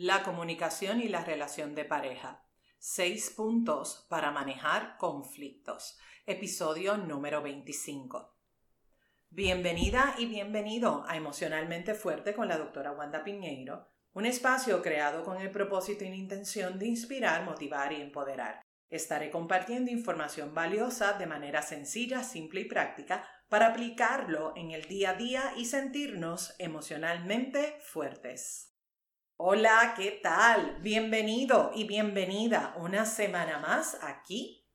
La comunicación y la relación de pareja. Seis puntos para manejar conflictos. Episodio número 25. Bienvenida y bienvenido a Emocionalmente Fuerte con la doctora Wanda Piñeiro, un espacio creado con el propósito y la intención de inspirar, motivar y empoderar. Estaré compartiendo información valiosa de manera sencilla, simple y práctica para aplicarlo en el día a día y sentirnos emocionalmente fuertes. Hola, ¿qué tal? Bienvenido y bienvenida una semana más aquí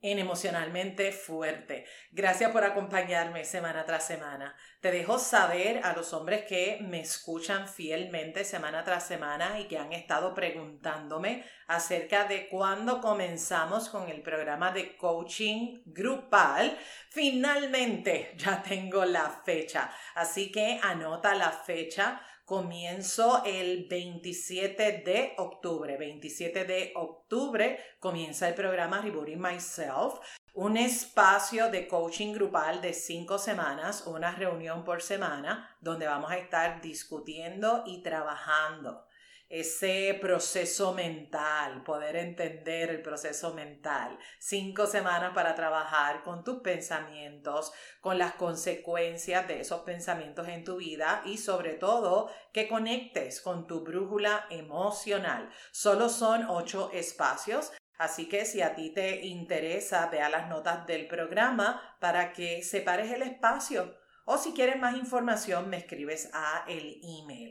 en Emocionalmente Fuerte. Gracias por acompañarme semana tras semana. Te dejo saber a los hombres que me escuchan fielmente semana tras semana y que han estado preguntándome acerca de cuándo comenzamos con el programa de coaching grupal. Finalmente ya tengo la fecha, así que anota la fecha Comienzo el 27 de octubre. 27 de octubre comienza el programa Rebooting Myself, un espacio de coaching grupal de cinco semanas, una reunión por semana, donde vamos a estar discutiendo y trabajando ese proceso mental, poder entender el proceso mental. Cinco semanas para trabajar con tus pensamientos, con las consecuencias de esos pensamientos en tu vida y sobre todo que conectes con tu brújula emocional. Solo son ocho espacios. Así que si a ti te interesa, vea las notas del programa para que separes el espacio. O si quieres más información, me escribes a el email.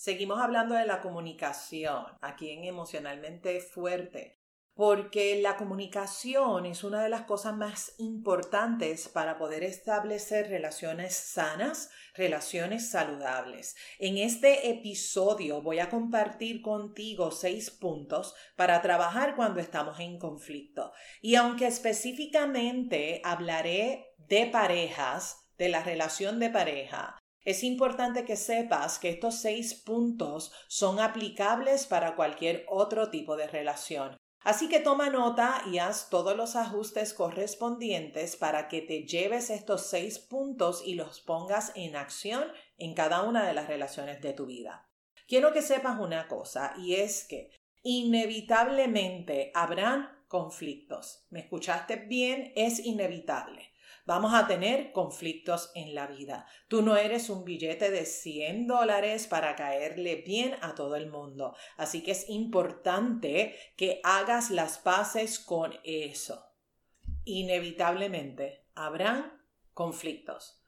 Seguimos hablando de la comunicación aquí en Emocionalmente Fuerte, porque la comunicación es una de las cosas más importantes para poder establecer relaciones sanas, relaciones saludables. En este episodio voy a compartir contigo seis puntos para trabajar cuando estamos en conflicto. Y aunque específicamente hablaré de parejas, de la relación de pareja, es importante que sepas que estos seis puntos son aplicables para cualquier otro tipo de relación. Así que toma nota y haz todos los ajustes correspondientes para que te lleves estos seis puntos y los pongas en acción en cada una de las relaciones de tu vida. Quiero que sepas una cosa y es que inevitablemente habrán conflictos. ¿Me escuchaste bien? Es inevitable. Vamos a tener conflictos en la vida. Tú no eres un billete de 100 dólares para caerle bien a todo el mundo. Así que es importante que hagas las paces con eso. Inevitablemente habrán conflictos.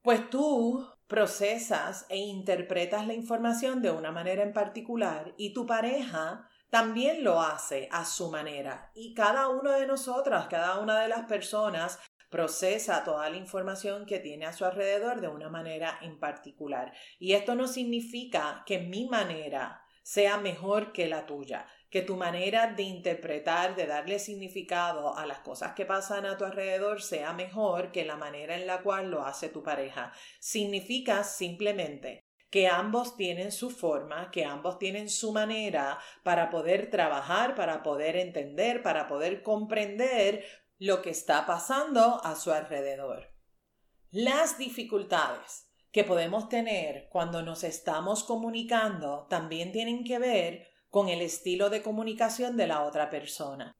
Pues tú procesas e interpretas la información de una manera en particular y tu pareja también lo hace a su manera. Y cada uno de nosotros, cada una de las personas procesa toda la información que tiene a su alrededor de una manera en particular. Y esto no significa que mi manera sea mejor que la tuya, que tu manera de interpretar, de darle significado a las cosas que pasan a tu alrededor sea mejor que la manera en la cual lo hace tu pareja. Significa simplemente que ambos tienen su forma, que ambos tienen su manera para poder trabajar, para poder entender, para poder comprender lo que está pasando a su alrededor. Las dificultades que podemos tener cuando nos estamos comunicando también tienen que ver con el estilo de comunicación de la otra persona.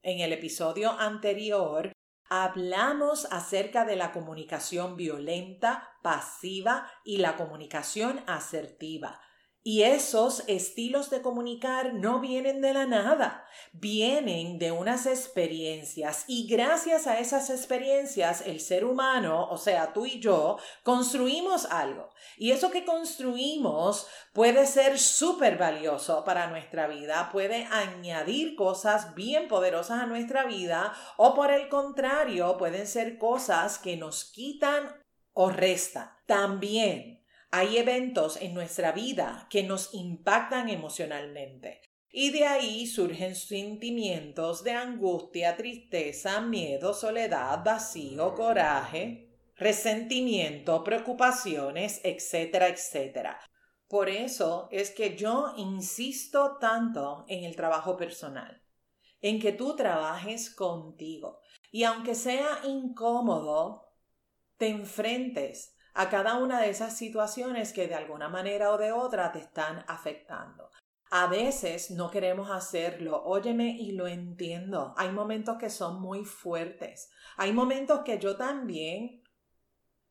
En el episodio anterior hablamos acerca de la comunicación violenta, pasiva y la comunicación asertiva. Y esos estilos de comunicar no vienen de la nada, vienen de unas experiencias y gracias a esas experiencias el ser humano, o sea, tú y yo, construimos algo. Y eso que construimos puede ser súper valioso para nuestra vida, puede añadir cosas bien poderosas a nuestra vida o por el contrario, pueden ser cosas que nos quitan o restan. También hay eventos en nuestra vida que nos impactan emocionalmente. Y de ahí surgen sentimientos de angustia, tristeza, miedo, soledad, vacío, coraje, resentimiento, preocupaciones, etcétera, etcétera. Por eso es que yo insisto tanto en el trabajo personal, en que tú trabajes contigo y aunque sea incómodo, te enfrentes a cada una de esas situaciones que de alguna manera o de otra te están afectando. A veces no queremos hacerlo, óyeme y lo entiendo. Hay momentos que son muy fuertes. Hay momentos que yo también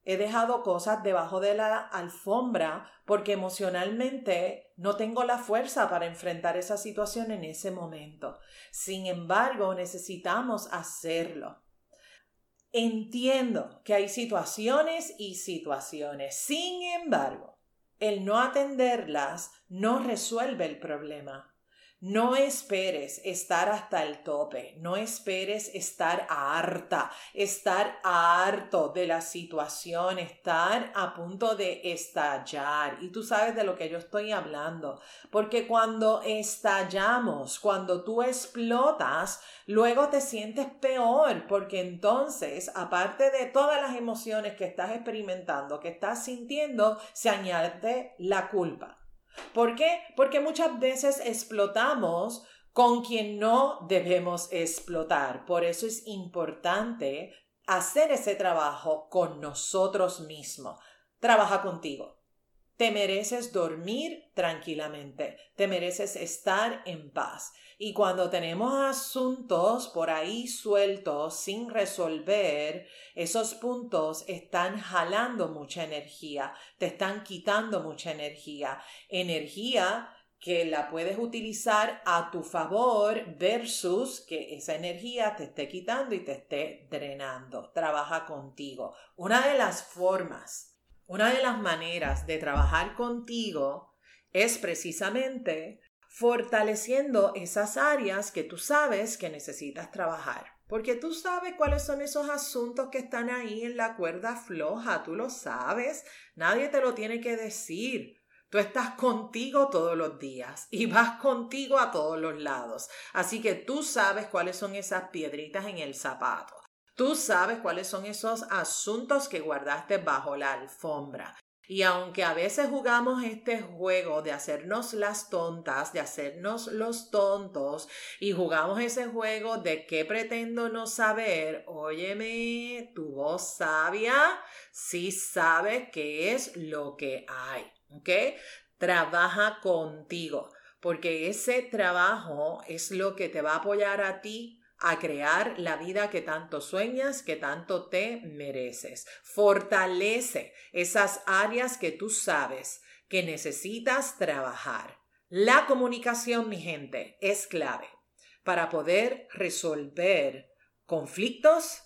he dejado cosas debajo de la alfombra porque emocionalmente no tengo la fuerza para enfrentar esa situación en ese momento. Sin embargo, necesitamos hacerlo. Entiendo que hay situaciones y situaciones. Sin embargo, el no atenderlas no resuelve el problema. No esperes estar hasta el tope, no esperes estar harta, estar harto de la situación, estar a punto de estallar. Y tú sabes de lo que yo estoy hablando, porque cuando estallamos, cuando tú explotas, luego te sientes peor, porque entonces, aparte de todas las emociones que estás experimentando, que estás sintiendo, se añade la culpa. ¿Por qué? Porque muchas veces explotamos con quien no debemos explotar. Por eso es importante hacer ese trabajo con nosotros mismos. Trabaja contigo. Te mereces dormir tranquilamente. Te mereces estar en paz. Y cuando tenemos asuntos por ahí sueltos sin resolver, esos puntos están jalando mucha energía, te están quitando mucha energía. Energía que la puedes utilizar a tu favor versus que esa energía te esté quitando y te esté drenando. Trabaja contigo. Una de las formas, una de las maneras de trabajar contigo es precisamente fortaleciendo esas áreas que tú sabes que necesitas trabajar. Porque tú sabes cuáles son esos asuntos que están ahí en la cuerda floja, tú lo sabes, nadie te lo tiene que decir. Tú estás contigo todos los días y vas contigo a todos los lados. Así que tú sabes cuáles son esas piedritas en el zapato. Tú sabes cuáles son esos asuntos que guardaste bajo la alfombra. Y aunque a veces jugamos este juego de hacernos las tontas, de hacernos los tontos, y jugamos ese juego de qué pretendo no saber, óyeme, tu voz sabia sí sabe qué es lo que hay, ¿ok? Trabaja contigo, porque ese trabajo es lo que te va a apoyar a ti a crear la vida que tanto sueñas, que tanto te mereces. Fortalece esas áreas que tú sabes que necesitas trabajar. La comunicación, mi gente, es clave para poder resolver conflictos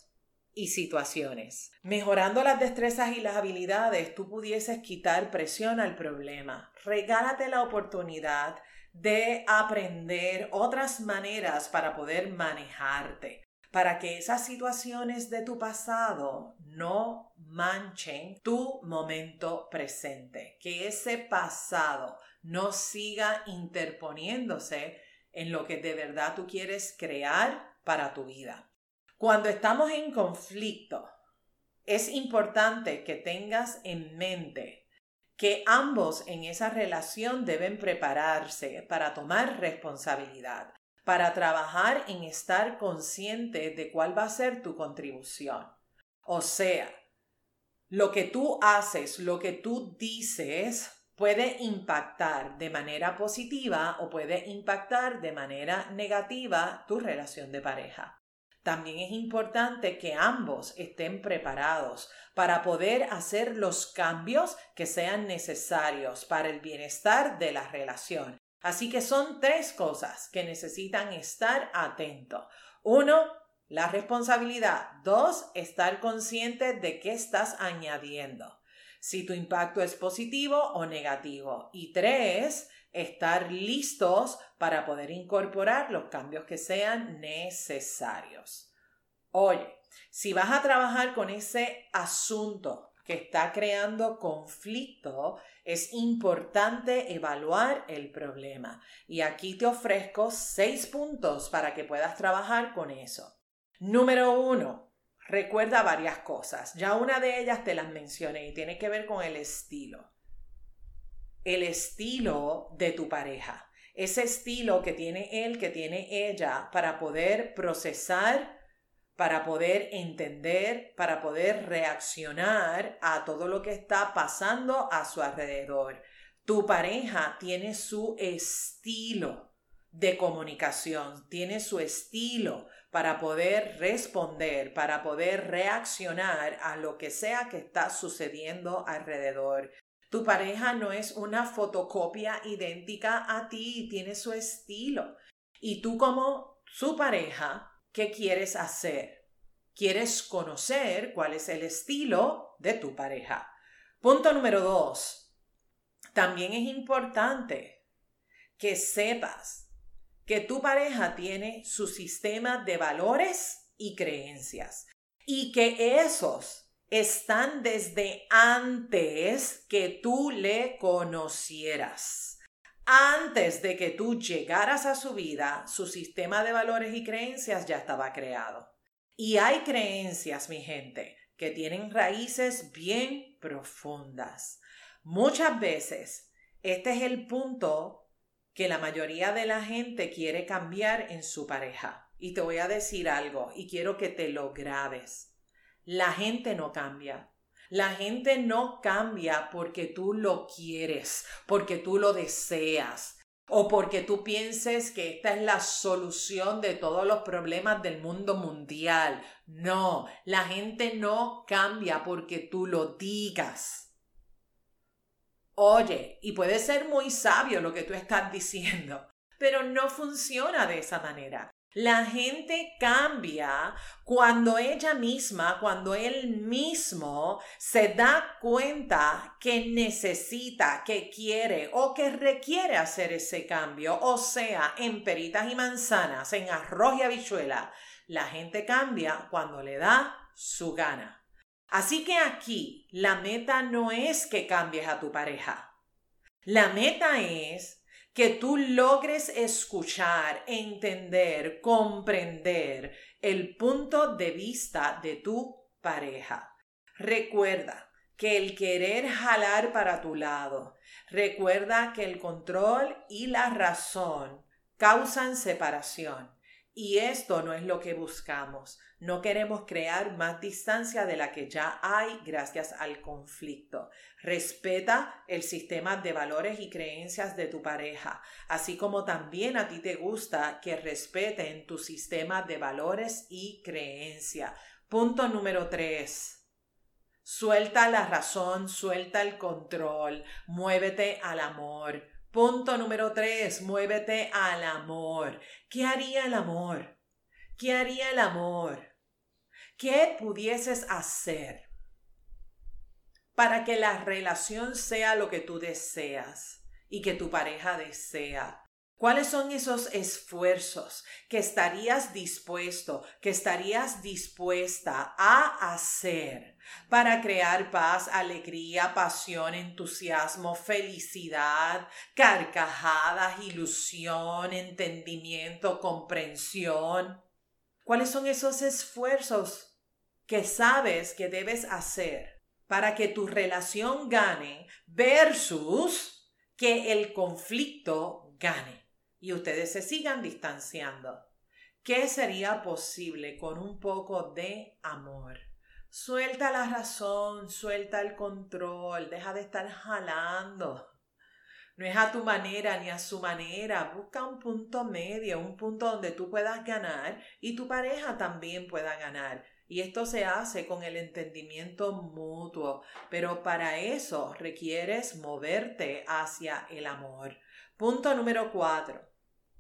y situaciones. Mejorando las destrezas y las habilidades, tú pudieses quitar presión al problema. Regálate la oportunidad de aprender otras maneras para poder manejarte, para que esas situaciones de tu pasado no manchen tu momento presente, que ese pasado no siga interponiéndose en lo que de verdad tú quieres crear para tu vida. Cuando estamos en conflicto, es importante que tengas en mente que ambos en esa relación deben prepararse para tomar responsabilidad, para trabajar en estar consciente de cuál va a ser tu contribución. O sea, lo que tú haces, lo que tú dices, puede impactar de manera positiva o puede impactar de manera negativa tu relación de pareja. También es importante que ambos estén preparados para poder hacer los cambios que sean necesarios para el bienestar de la relación. Así que son tres cosas que necesitan estar atentos. Uno, la responsabilidad. Dos, estar consciente de qué estás añadiendo. Si tu impacto es positivo o negativo. Y tres, estar listos para poder incorporar los cambios que sean necesarios. Oye, si vas a trabajar con ese asunto que está creando conflicto, es importante evaluar el problema. Y aquí te ofrezco seis puntos para que puedas trabajar con eso. Número uno, recuerda varias cosas. Ya una de ellas te las mencioné y tiene que ver con el estilo el estilo de tu pareja, ese estilo que tiene él, que tiene ella, para poder procesar, para poder entender, para poder reaccionar a todo lo que está pasando a su alrededor. Tu pareja tiene su estilo de comunicación, tiene su estilo para poder responder, para poder reaccionar a lo que sea que está sucediendo alrededor. Tu pareja no es una fotocopia idéntica a ti, tiene su estilo. Y tú como su pareja, ¿qué quieres hacer? Quieres conocer cuál es el estilo de tu pareja. Punto número dos. También es importante que sepas que tu pareja tiene su sistema de valores y creencias y que esos están desde antes que tú le conocieras. Antes de que tú llegaras a su vida, su sistema de valores y creencias ya estaba creado. Y hay creencias, mi gente, que tienen raíces bien profundas. Muchas veces, este es el punto que la mayoría de la gente quiere cambiar en su pareja. Y te voy a decir algo y quiero que te lo grabes. La gente no cambia. La gente no cambia porque tú lo quieres, porque tú lo deseas o porque tú pienses que esta es la solución de todos los problemas del mundo mundial. No, la gente no cambia porque tú lo digas. Oye, y puede ser muy sabio lo que tú estás diciendo, pero no funciona de esa manera. La gente cambia cuando ella misma, cuando él mismo se da cuenta que necesita, que quiere o que requiere hacer ese cambio. O sea, en peritas y manzanas, en arroz y habichuela, la gente cambia cuando le da su gana. Así que aquí la meta no es que cambies a tu pareja. La meta es que tú logres escuchar, entender, comprender el punto de vista de tu pareja. Recuerda que el querer jalar para tu lado, recuerda que el control y la razón causan separación. Y esto no es lo que buscamos. No queremos crear más distancia de la que ya hay gracias al conflicto. Respeta el sistema de valores y creencias de tu pareja, así como también a ti te gusta que respeten tu sistema de valores y creencias. Punto número tres. Suelta la razón, suelta el control, muévete al amor. Punto número tres, muévete al amor. ¿Qué haría el amor? ¿Qué haría el amor? ¿Qué pudieses hacer para que la relación sea lo que tú deseas y que tu pareja desea? ¿Cuáles son esos esfuerzos que estarías dispuesto, que estarías dispuesta a hacer para crear paz, alegría, pasión, entusiasmo, felicidad, carcajadas, ilusión, entendimiento, comprensión? ¿Cuáles son esos esfuerzos que sabes que debes hacer para que tu relación gane versus que el conflicto gane? y ustedes se sigan distanciando. ¿Qué sería posible con un poco de amor? Suelta la razón, suelta el control, deja de estar jalando. No es a tu manera ni a su manera. Busca un punto medio, un punto donde tú puedas ganar y tu pareja también pueda ganar. Y esto se hace con el entendimiento mutuo, pero para eso requieres moverte hacia el amor. Punto número cuatro.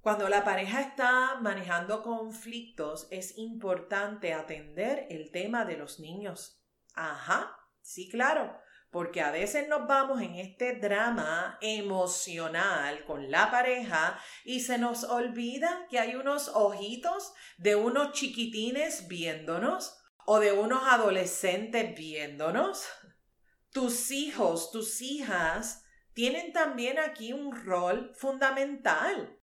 Cuando la pareja está manejando conflictos, es importante atender el tema de los niños. Ajá, sí, claro, porque a veces nos vamos en este drama emocional con la pareja y se nos olvida que hay unos ojitos de unos chiquitines viéndonos o de unos adolescentes viéndonos. Tus hijos, tus hijas tienen también aquí un rol fundamental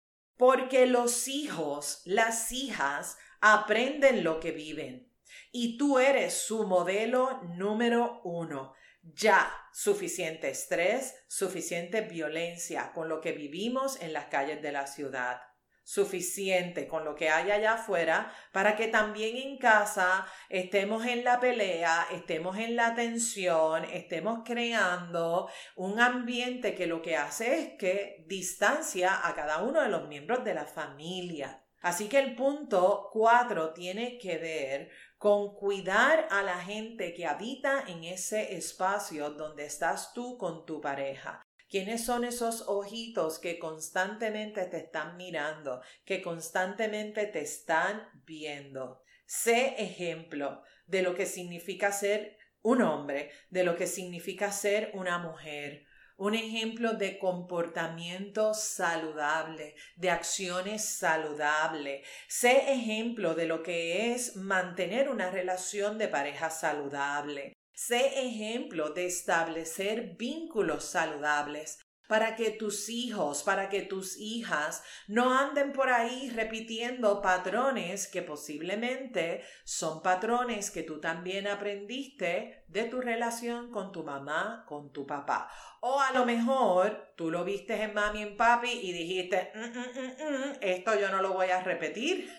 porque los hijos, las hijas, aprenden lo que viven. Y tú eres su modelo número uno. Ya, suficiente estrés, suficiente violencia con lo que vivimos en las calles de la ciudad. Suficiente con lo que hay allá afuera para que también en casa estemos en la pelea, estemos en la tensión, estemos creando un ambiente que lo que hace es que distancia a cada uno de los miembros de la familia. Así que el punto cuatro tiene que ver con cuidar a la gente que habita en ese espacio donde estás tú con tu pareja. ¿Quiénes son esos ojitos que constantemente te están mirando, que constantemente te están viendo? Sé ejemplo de lo que significa ser un hombre, de lo que significa ser una mujer, un ejemplo de comportamiento saludable, de acciones saludables. Sé ejemplo de lo que es mantener una relación de pareja saludable. Sé ejemplo de establecer vínculos saludables para que tus hijos, para que tus hijas no anden por ahí repitiendo patrones que posiblemente son patrones que tú también aprendiste de tu relación con tu mamá, con tu papá. O a lo mejor tú lo viste en mami y en papi y dijiste, mm, mm, mm, esto yo no lo voy a repetir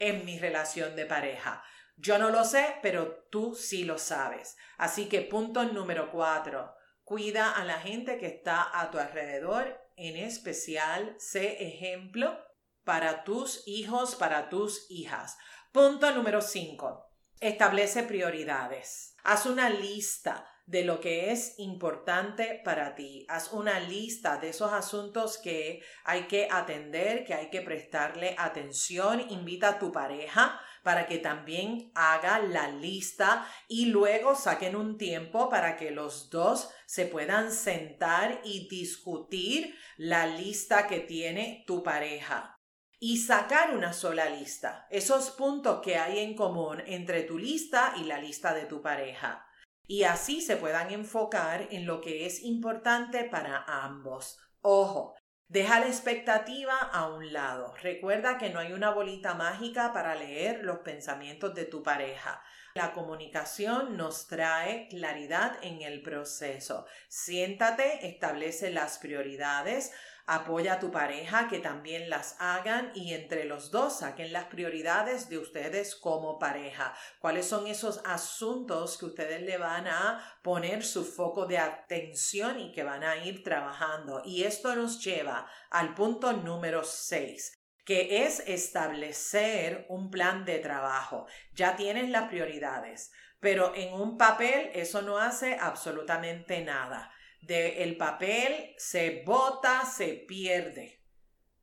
en mi relación de pareja. Yo no lo sé, pero tú sí lo sabes. Así que punto número cuatro, cuida a la gente que está a tu alrededor, en especial sé ejemplo para tus hijos, para tus hijas. Punto número cinco, establece prioridades. Haz una lista de lo que es importante para ti. Haz una lista de esos asuntos que hay que atender, que hay que prestarle atención. Invita a tu pareja para que también haga la lista y luego saquen un tiempo para que los dos se puedan sentar y discutir la lista que tiene tu pareja y sacar una sola lista, esos puntos que hay en común entre tu lista y la lista de tu pareja. Y así se puedan enfocar en lo que es importante para ambos. Ojo, Deja la expectativa a un lado. Recuerda que no hay una bolita mágica para leer los pensamientos de tu pareja. La comunicación nos trae claridad en el proceso. Siéntate, establece las prioridades, Apoya a tu pareja que también las hagan y entre los dos saquen las prioridades de ustedes como pareja. ¿Cuáles son esos asuntos que ustedes le van a poner su foco de atención y que van a ir trabajando? Y esto nos lleva al punto número 6 que es establecer un plan de trabajo. Ya tienes las prioridades, pero en un papel eso no hace absolutamente nada del papel se bota, se pierde.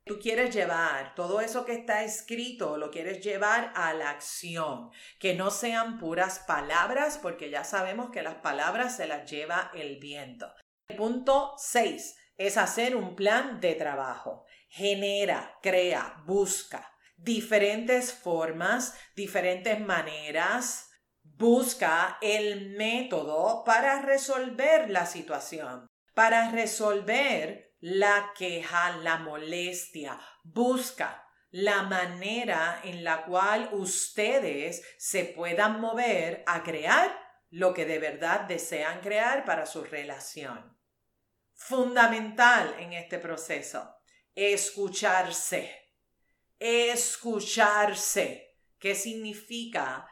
Tú quieres llevar todo eso que está escrito, lo quieres llevar a la acción, que no sean puras palabras, porque ya sabemos que las palabras se las lleva el viento. El punto 6 es hacer un plan de trabajo. Genera, crea, busca diferentes formas, diferentes maneras, Busca el método para resolver la situación, para resolver la queja, la molestia. Busca la manera en la cual ustedes se puedan mover a crear lo que de verdad desean crear para su relación. Fundamental en este proceso, escucharse. Escucharse. ¿Qué significa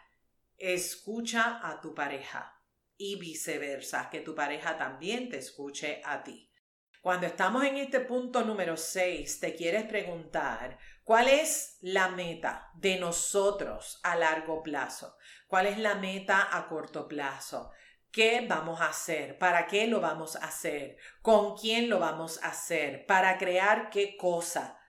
escucha a tu pareja y viceversa, que tu pareja también te escuche a ti. Cuando estamos en este punto número 6, te quieres preguntar, ¿cuál es la meta de nosotros a largo plazo? ¿Cuál es la meta a corto plazo? ¿Qué vamos a hacer? ¿Para qué lo vamos a hacer? ¿Con quién lo vamos a hacer? ¿Para crear qué cosa?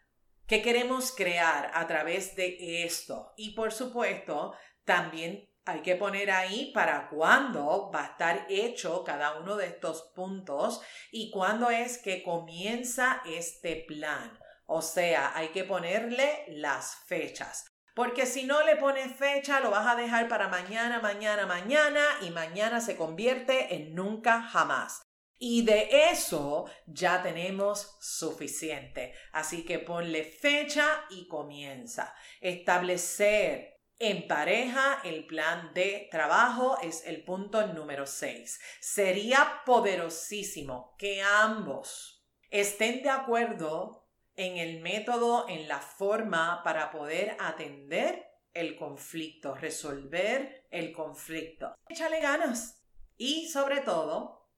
¿Qué queremos crear a través de esto? Y por supuesto, también hay que poner ahí para cuándo va a estar hecho cada uno de estos puntos y cuándo es que comienza este plan. O sea, hay que ponerle las fechas. Porque si no le pones fecha, lo vas a dejar para mañana, mañana, mañana y mañana se convierte en nunca jamás. Y de eso ya tenemos suficiente. Así que ponle fecha y comienza. Establecer en pareja, el plan de trabajo es el punto número 6. Sería poderosísimo que ambos estén de acuerdo en el método, en la forma para poder atender el conflicto, resolver el conflicto. Échale ganas y sobre todo,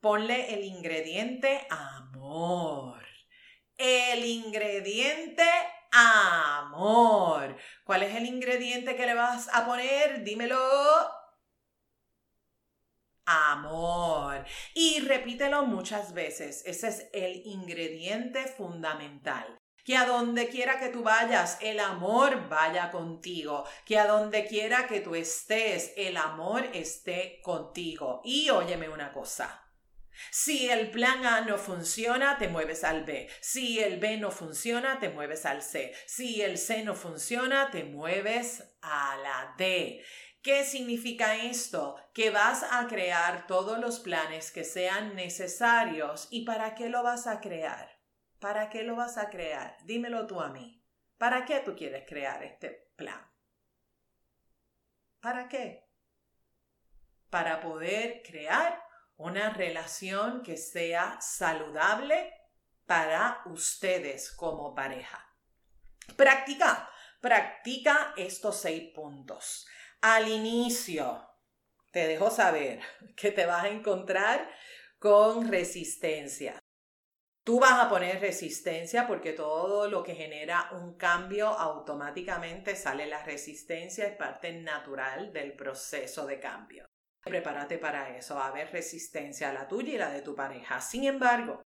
ponle el ingrediente amor. El ingrediente amor. ¿Cuál es el ingrediente que le vas a poner? Dímelo. Amor. Y repítelo muchas veces. Ese es el ingrediente fundamental. Que a donde quiera que tú vayas, el amor vaya contigo. Que a donde quiera que tú estés, el amor esté contigo. Y óyeme una cosa. Si el plan A no funciona, te mueves al B. Si el B no funciona, te mueves al C. Si el C no funciona, te mueves a la D. ¿Qué significa esto? Que vas a crear todos los planes que sean necesarios. ¿Y para qué lo vas a crear? ¿Para qué lo vas a crear? Dímelo tú a mí. ¿Para qué tú quieres crear este plan? ¿Para qué? Para poder crear una relación que sea saludable para ustedes como pareja. Practica, practica estos seis puntos. Al inicio, te dejo saber que te vas a encontrar con resistencia. Tú vas a poner resistencia porque todo lo que genera un cambio automáticamente sale la resistencia, es parte natural del proceso de cambio. Prepárate para eso, va a haber resistencia a la tuya y la de tu pareja. Sin embargo,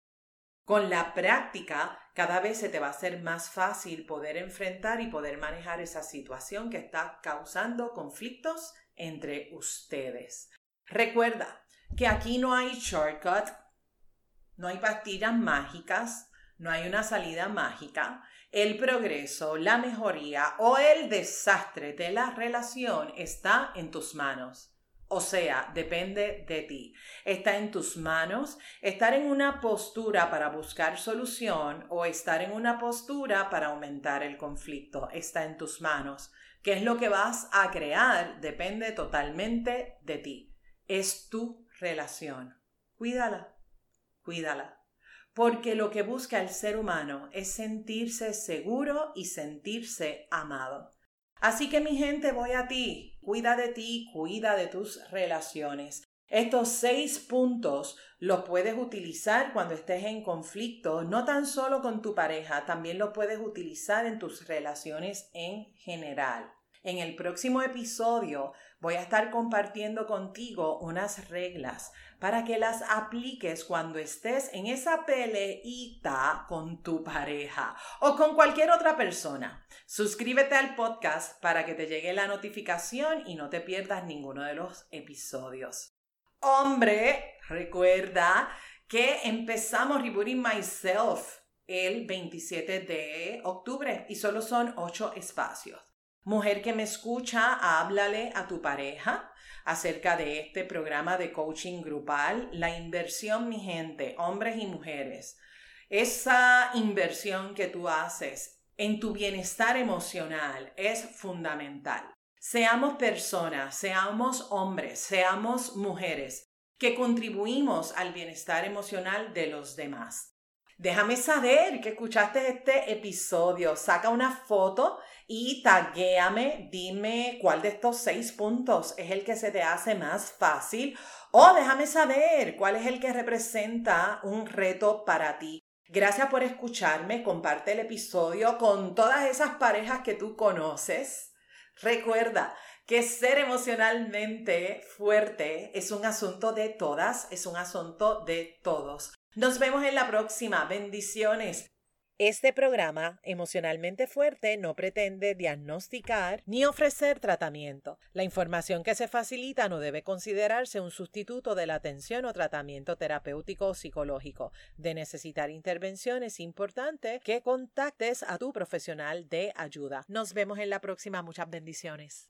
con la práctica, cada vez se te va a hacer más fácil poder enfrentar y poder manejar esa situación que está causando conflictos entre ustedes. Recuerda que aquí no hay shortcut, no hay pastillas mágicas, no hay una salida mágica. El progreso, la mejoría o el desastre de la relación está en tus manos. O sea, depende de ti. Está en tus manos estar en una postura para buscar solución o estar en una postura para aumentar el conflicto. Está en tus manos. ¿Qué es lo que vas a crear? Depende totalmente de ti. Es tu relación. Cuídala, cuídala. Porque lo que busca el ser humano es sentirse seguro y sentirse amado. Así que mi gente, voy a ti. Cuida de ti, cuida de tus relaciones. Estos seis puntos los puedes utilizar cuando estés en conflicto, no tan solo con tu pareja, también los puedes utilizar en tus relaciones en general. En el próximo episodio voy a estar compartiendo contigo unas reglas para que las apliques cuando estés en esa peleita con tu pareja o con cualquier otra persona. Suscríbete al podcast para que te llegue la notificación y no te pierdas ninguno de los episodios. Hombre, recuerda que empezamos Rebooting Myself el 27 de octubre y solo son ocho espacios. Mujer que me escucha, háblale a tu pareja acerca de este programa de coaching grupal. La inversión, mi gente, hombres y mujeres, esa inversión que tú haces en tu bienestar emocional es fundamental. Seamos personas, seamos hombres, seamos mujeres que contribuimos al bienestar emocional de los demás. Déjame saber que escuchaste este episodio. Saca una foto y taguéame. Dime cuál de estos seis puntos es el que se te hace más fácil. O déjame saber cuál es el que representa un reto para ti. Gracias por escucharme. Comparte el episodio con todas esas parejas que tú conoces. Recuerda que ser emocionalmente fuerte es un asunto de todas, es un asunto de todos. Nos vemos en la próxima. Bendiciones. Este programa, Emocionalmente Fuerte, no pretende diagnosticar ni ofrecer tratamiento. La información que se facilita no debe considerarse un sustituto de la atención o tratamiento terapéutico o psicológico. De necesitar intervención es importante que contactes a tu profesional de ayuda. Nos vemos en la próxima. Muchas bendiciones.